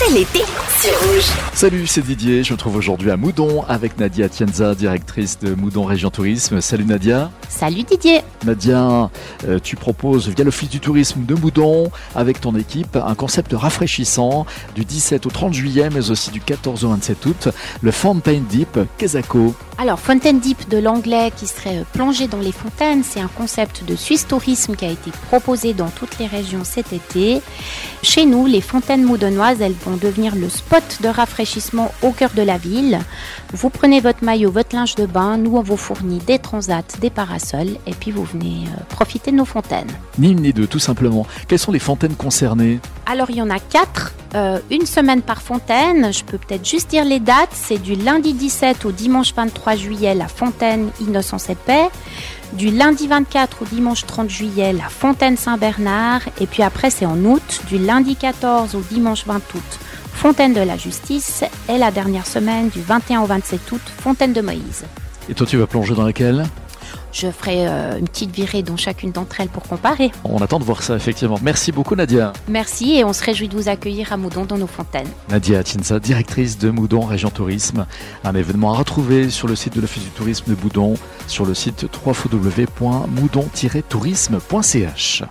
c'est l'été sur Rouge. Salut, c'est Didier. Je me trouve aujourd'hui à Moudon avec Nadia Tienza, directrice de Moudon Région Tourisme. Salut Nadia. Salut Didier. Nadia, euh, tu proposes via l'Office du tourisme de Moudon, avec ton équipe, un concept rafraîchissant du 17 au 30 juillet, mais aussi du 14 au 27 août, le Fountain Deep Kezako. Alors, Fontaine Deep de l'anglais qui serait euh, plongé dans les fontaines, c'est un concept de Suisse Tourisme qui a été proposé dans toutes les régions cet été. Chez nous, les fontaines moudonnoises, elles vont devenir le spot de rafraîchissement au cœur de la ville. Vous prenez votre maillot, votre linge de bain, nous on vous fournit des transats, des parasols, et puis vous venez euh, profiter de nos fontaines. Ni une ni deux, tout simplement. Quelles sont les fontaines concernées? Alors, il y en a quatre, euh, une semaine par fontaine. Je peux peut-être juste dire les dates. C'est du lundi 17 au dimanche 23 juillet, la fontaine Innocence et Paix. Du lundi 24 au dimanche 30 juillet, la fontaine Saint-Bernard. Et puis après, c'est en août, du lundi 14 au dimanche 20 août, fontaine de la Justice. Et la dernière semaine, du 21 au 27 août, fontaine de Moïse. Et toi, tu vas plonger dans laquelle? Je ferai euh, une petite virée dans chacune d'entre elles pour comparer. On attend de voir ça, effectivement. Merci beaucoup, Nadia. Merci et on se réjouit de vous accueillir à Moudon dans nos fontaines. Nadia Tienza, directrice de Moudon Région Tourisme. Un événement à retrouver sur le site de l'Office du tourisme de Moudon, sur le site www.moudon-tourisme.ch.